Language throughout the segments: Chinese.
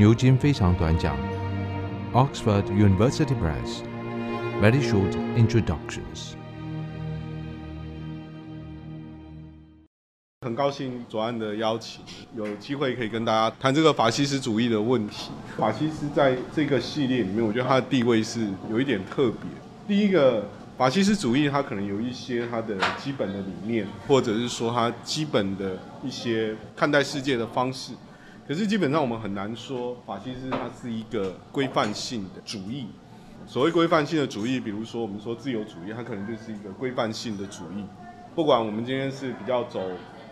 牛津非常短讲，Oxford University Press Very Short Introductions。很高兴左岸的邀请，有机会可以跟大家谈这个法西斯主义的问题。法西斯在这个系列里面，我觉得它的地位是有一点特别。第一个，法西斯主义它可能有一些它的基本的理念，或者是说它基本的一些看待世界的方式。可是基本上我们很难说法西斯它是一个规范性的主义。所谓规范性的主义，比如说我们说自由主义，它可能就是一个规范性的主义。不管我们今天是比较走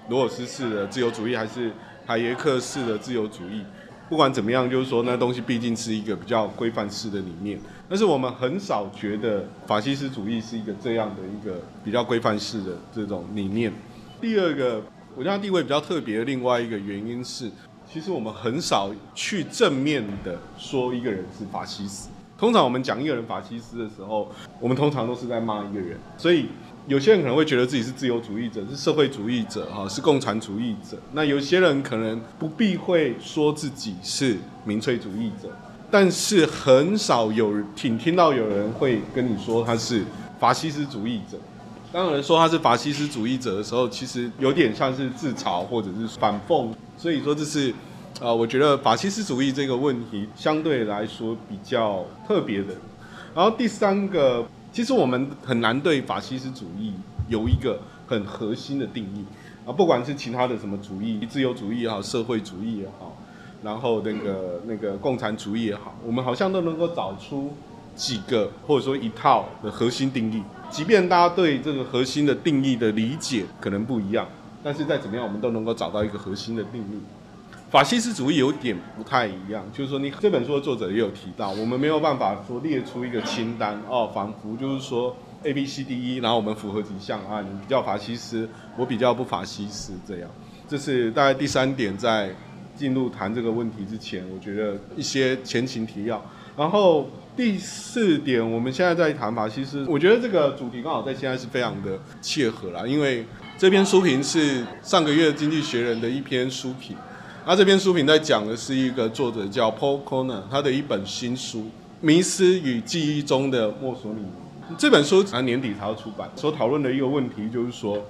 罗尔斯式的自由主义，还是海耶克式的自由主义，不管怎么样，就是说那东西毕竟是一个比较规范式的理念。但是我们很少觉得法西斯主义是一个这样的一个比较规范式的这种理念。第二个，我觉得地位比较特别的另外一个原因是，其实我们很少去正面的说一个人是法西斯。通常我们讲一个人法西斯的时候，我们通常都是在骂一个人，所以。有些人可能会觉得自己是自由主义者，是社会主义者，哈，是共产主义者。那有些人可能不避讳说自己是民粹主义者，但是很少有人听听到有人会跟你说他是法西斯主义者。当有人说他是法西斯主义者的时候，其实有点像是自嘲或者是反讽。所以说这是，呃，我觉得法西斯主义这个问题相对来说比较特别的。然后第三个。其实我们很难对法西斯主义有一个很核心的定义啊，不管是其他的什么主义，自由主义也好，社会主义也好，然后那个那个共产主义也好，我们好像都能够找出几个或者说一套的核心定义。即便大家对这个核心的定义的理解可能不一样，但是再怎么样，我们都能够找到一个核心的定义。法西斯主义有点不太一样，就是说，你这本书的作者也有提到，我们没有办法说列出一个清单哦，仿佛就是说 A B C D E，然后我们符合几项啊，你比较法西斯，我比较不法西斯这样。这是大概第三点，在进入谈这个问题之前，我觉得一些前情提要。然后第四点，我们现在在谈法西斯，我觉得这个主题刚好在现在是非常的切合啦，因为这篇书评是上个月《经济学人》的一篇书评。那这篇书评在讲的是一个作者叫 Paul Kroner，他的一本新书《迷失与记忆中的墨索里尼》。这本书啊年底才要出版。所讨论的一个问题就是说，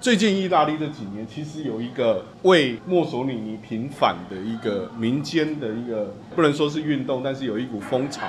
最近意大利这几年其实有一个为墨索里尼平反的一个民间的一个，不能说是运动，但是有一股风潮，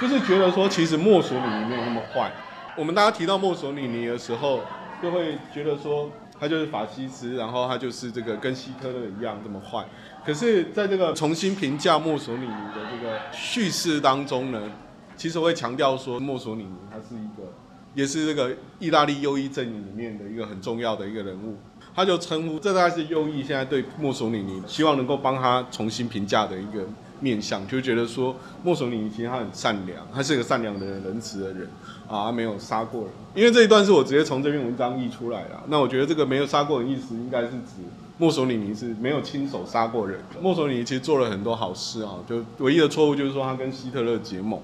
就是觉得说其实墨索里尼没有那么坏。我们大家提到墨索里尼的时候，就会觉得说。他就是法西斯，然后他就是这个跟希特勒一样这么坏。可是，在这个重新评价墨索里尼的这个叙事当中呢，其实我会强调说，墨索里尼他是一个，也是这个意大利右翼阵营里面的一个很重要的一个人物。他就称呼这大概是右翼现在对墨索里尼希望能够帮他重新评价的一个面向，就觉得说墨索里尼其实他很善良，他是一个善良的人、仁慈的人啊，他没有杀过人。因为这一段是我直接从这篇文章译出来的，那我觉得这个没有杀过人意思应该是指墨索里尼是没有亲手杀过人。墨索里尼其实做了很多好事啊，就唯一的错误就是说他跟希特勒结盟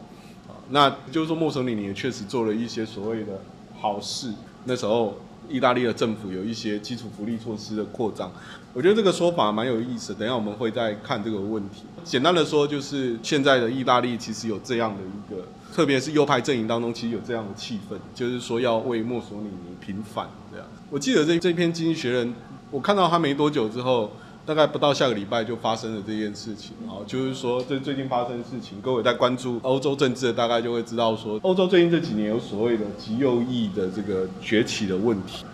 啊，那就是说墨索里尼也确实做了一些所谓的好事。那时候。意大利的政府有一些基础福利措施的扩张，我觉得这个说法蛮有意思。等下我们会再看这个问题。简单的说，就是现在的意大利其实有这样的一个，特别是右派阵营当中，其实有这样的气氛，就是说要为墨索里尼平反这样。我记得这这篇《经济学人》，我看到他没多久之后。大概不到下个礼拜就发生了这件事情，啊，就是说这最近发生的事情，各位在关注欧洲政治的大概就会知道说，欧洲最近这几年有所谓的极右翼的这个崛起的问题。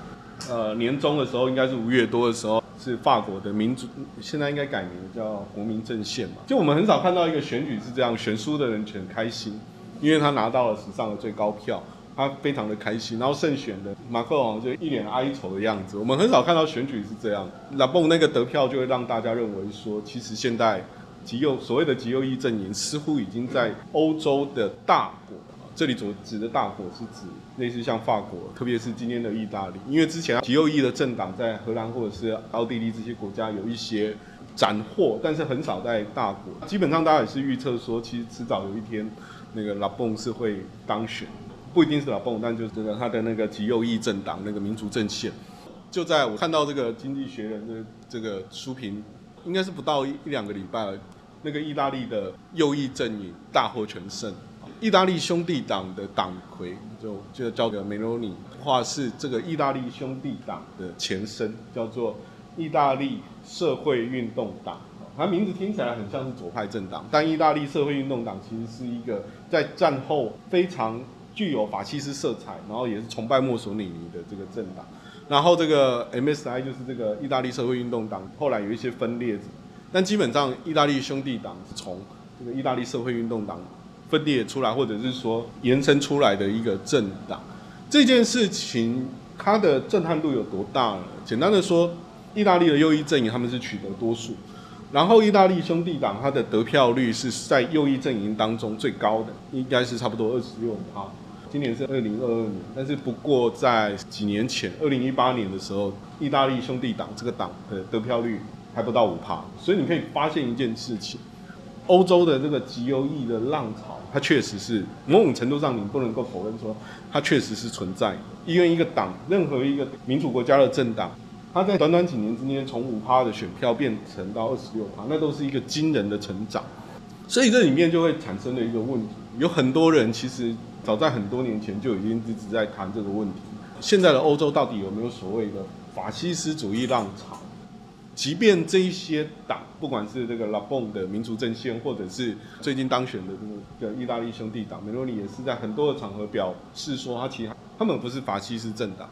呃，年中的时候应该是五月多的时候，是法国的民主，现在应该改名叫国民阵线嘛。就我们很少看到一个选举是这样，选输的人很开心，因为他拿到了史上的最高票。他非常的开心，然后胜选的马克龙就一脸哀愁的样子。我们很少看到选举是这样，拉蹦那个得票就会让大家认为说，其实现在极右所谓的极右翼阵营似乎已经在欧洲的大国，这里所指的大国是指类似像法国，特别是今天的意大利，因为之前极右翼的政党在荷兰或者是奥地利这些国家有一些斩获，但是很少在大国。基本上大家也是预测说，其实迟早有一天那个拉蹦是会当选。不一定是老蹦，但就是这个他的那个极右翼政党那个民族阵线，就在我看到这个《经济学人》的这个书评，应该是不到一两个礼拜，那个意大利的右翼阵营大获全胜。意大利兄弟党的党魁就就叫做梅罗尼，话是这个意大利兄弟党的前身，叫做意大利社会运动党。它名字听起来很像是左派政党，但意大利社会运动党其实是一个在战后非常具有法西斯色彩，然后也是崇拜墨索里尼的这个政党。然后这个 MSI 就是这个意大利社会运动党，后来有一些分裂，但基本上意大利兄弟党是从这个意大利社会运动党分裂出来，或者是说延伸出来的一个政党，这件事情它的震撼度有多大呢？简单的说，意大利的右翼阵营他们是取得多数，然后意大利兄弟党它的得票率是在右翼阵营当中最高的，应该是差不多二十六趴。今年是二零二二年，但是不过在几年前，二零一八年的时候，意大利兄弟党这个党的得票率还不到五趴，所以你可以发现一件事情。欧洲的这个极右翼的浪潮，它确实是某种程度上，你不能够否认说它确实是存在的。因为一个党，任何一个民主国家的政党，它在短短几年之间从五趴的选票变成到二十六趴，那都是一个惊人的成长。所以这里面就会产生了一个问题，有很多人其实早在很多年前就已经一直在谈这个问题。现在的欧洲到底有没有所谓的法西斯主义浪潮？即便这一些党，不管是这个拉蹦的民族阵线，或者是最近当选的这个意大利兄弟党，梅洛尼也是在很多的场合表示说，他其实他们不是法西斯政党，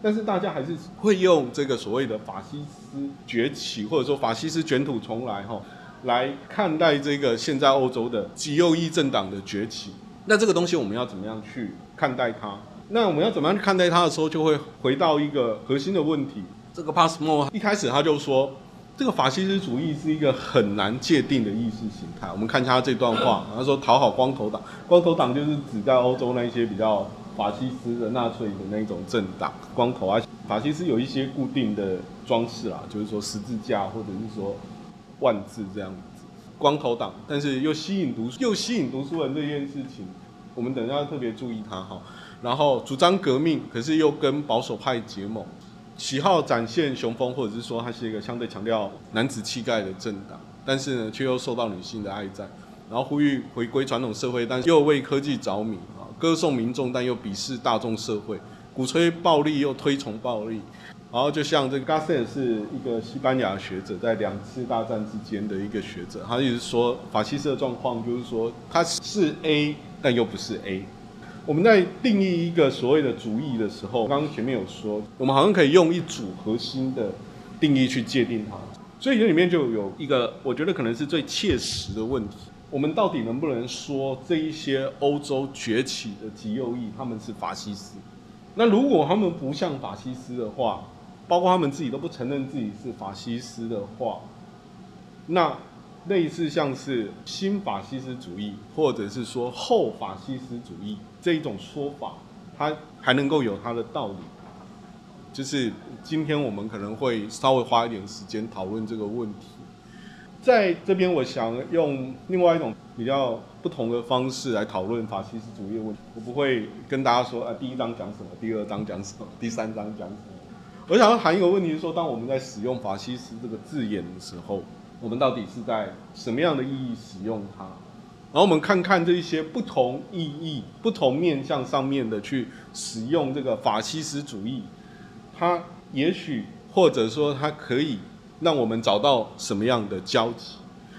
但是大家还是会用这个所谓的法西斯崛起，或者说法西斯卷土重来，哈，来看待这个现在欧洲的极右翼政党的崛起。那这个东西我们要怎么样去看待它？那我们要怎么样去看待它的时候，就会回到一个核心的问题。这个 Passmo 一开始他就说，这个法西斯主义是一个很难界定的意识形态。我们看一下他这段话，他说讨好光头党，光头党就是指在欧洲那一些比较法西斯的纳粹的那种政党，光头啊，法西斯有一些固定的装饰啦，就是说十字架或者是说万字这样子，光头党，但是又吸引读又吸引读书人这件事情，我们等一下特别注意他哈。然后主张革命，可是又跟保守派结盟。喜好展现雄风，或者是说他是一个相对强调男子气概的政党，但是呢，却又受到女性的爱戴，然后呼吁回归传统社会，但又为科技着迷啊，歌颂民众，但又鄙视大众社会，鼓吹暴力又推崇暴力，然后就像这个 Gasset 是一个西班牙学者，在两次大战之间的一个学者，他一直说法西斯的状况就是说他是 A，但又不是 A。我们在定义一个所谓的主义的时候，刚刚前面有说，我们好像可以用一组核心的定义去界定它，所以这里面就有一个，我觉得可能是最切实的问题：我们到底能不能说这一些欧洲崛起的极右翼他们是法西斯？那如果他们不像法西斯的话，包括他们自己都不承认自己是法西斯的话，那？类似像是新法西斯主义，或者是说后法西斯主义这一种说法，它还能够有它的道理。就是今天我们可能会稍微花一点时间讨论这个问题。在这边，我想用另外一种比较不同的方式来讨论法西斯主义的问题。我不会跟大家说啊，第一章讲什么，第二章讲什么，第三章讲什么。我想要谈一个问题，是说，当我们在使用法西斯这个字眼的时候。我们到底是在什么样的意义使用它？然后我们看看这一些不同意义、不同面向上面的去使用这个法西斯主义，它也许或者说它可以让我们找到什么样的交集？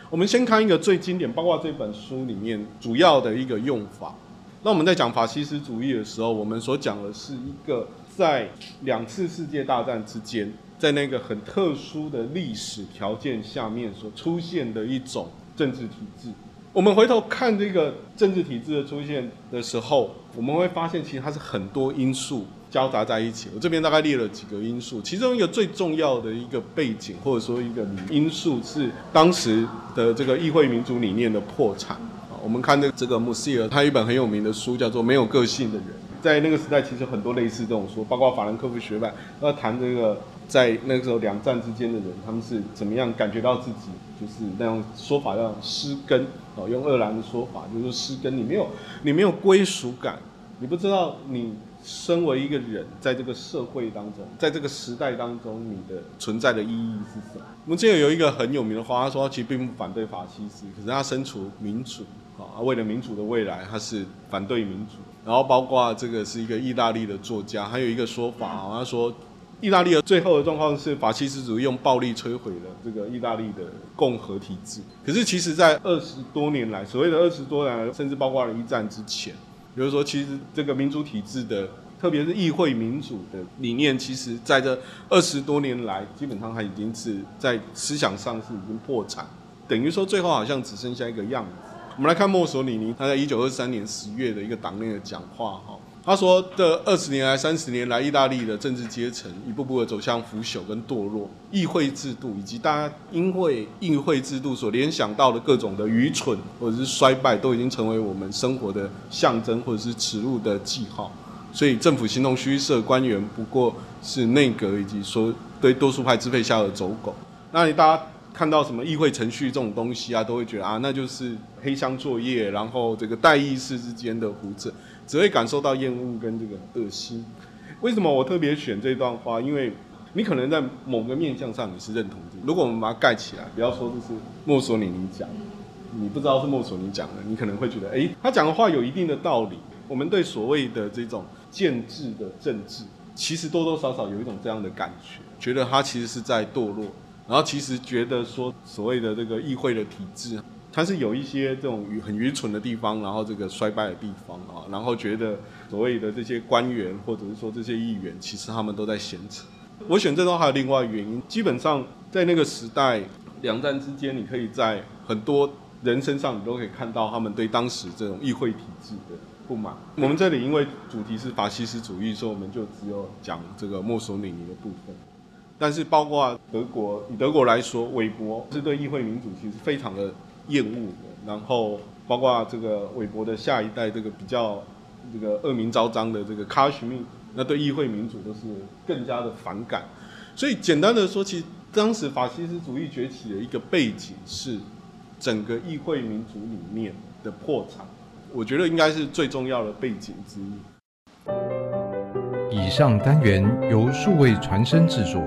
我们先看一个最经典，包括这本书里面主要的一个用法。那我们在讲法西斯主义的时候，我们所讲的是一个在两次世界大战之间。在那个很特殊的历史条件下面所出现的一种政治体制，我们回头看这个政治体制的出现的时候，我们会发现其实它是很多因素交杂在一起。我这边大概列了几个因素，其中一个最重要的一个背景或者说一个因素是当时的这个议会民主理念的破产。我们看这这个穆西尔，他一本很有名的书叫做《没有个性的人》。在那个时代，其实很多类似这种说，包括法兰克福学派要谈这个，在那个时候两战之间的人，他们是怎么样感觉到自己就是那种说法叫失根哦，用鄂兰的说法就是失根，你没有你没有归属感，你不知道你身为一个人，在这个社会当中，在这个时代当中，你的存在的意义是什么？我们记得有一个很有名的话，他说他其实并不反对法西斯，可是他身处民主啊，为了民主的未来，他是反对民主。然后包括这个是一个意大利的作家，还有一个说法啊，他说意大利的最后的状况是法西斯主义用暴力摧毁了这个意大利的共和体制。可是其实，在二十多年来，所谓的二十多年来，甚至包括了一战之前。比如说，其实这个民主体制的，特别是议会民主的理念，其实在这二十多年来，基本上它已经是在思想上是已经破产，等于说最后好像只剩下一个样子。我们来看墨索里尼，他在一九二三年十月的一个党内的讲话，哈。他说：“这二十年来、三十年来，意大利的政治阶层一步步的走向腐朽跟堕落，议会制度以及大家因为议会制度所联想到的各种的愚蠢或者是衰败，都已经成为我们生活的象征或者是耻辱的记号。所以政府形同虚设，官员不过是内阁以及说对多数派支配下的走狗。那你大家看到什么议会程序这种东西啊，都会觉得啊，那就是黑箱作业，然后这个代议士之间的胡扯。”只会感受到厌恶跟这个恶心。为什么我特别选这段话？因为你可能在某个面向上你是认同的。如果我们把它盖起来，不要说这是墨索里尼讲，你不知道是墨索里尼讲的，你可能会觉得，诶，他讲的话有一定的道理。我们对所谓的这种建制的政治，其实多多少少有一种这样的感觉，觉得他其实是在堕落，然后其实觉得说所谓的这个议会的体制。它是有一些这种很愚蠢的地方，然后这个衰败的地方啊，然后觉得所谓的这些官员或者是说这些议员，其实他们都在闲扯。我选这段还有另外原因，基本上在那个时代，两战之间，你可以在很多人身上，你都可以看到他们对当时这种议会体制的不满。我们这里因为主题是法西斯主义，所以我们就只有讲这个墨索里尼的部分。但是包括德国，以德国来说，韦伯是对议会民主其实非常的。厌恶的，然后包括这个韦伯的下一代，这个比较这个恶名昭彰的这个卡什米，那对议会民主都是更加的反感。所以简单的说，其实当时法西斯主义崛起的一个背景是整个议会民主里面的破产，我觉得应该是最重要的背景之一。以上单元由数位传声制作。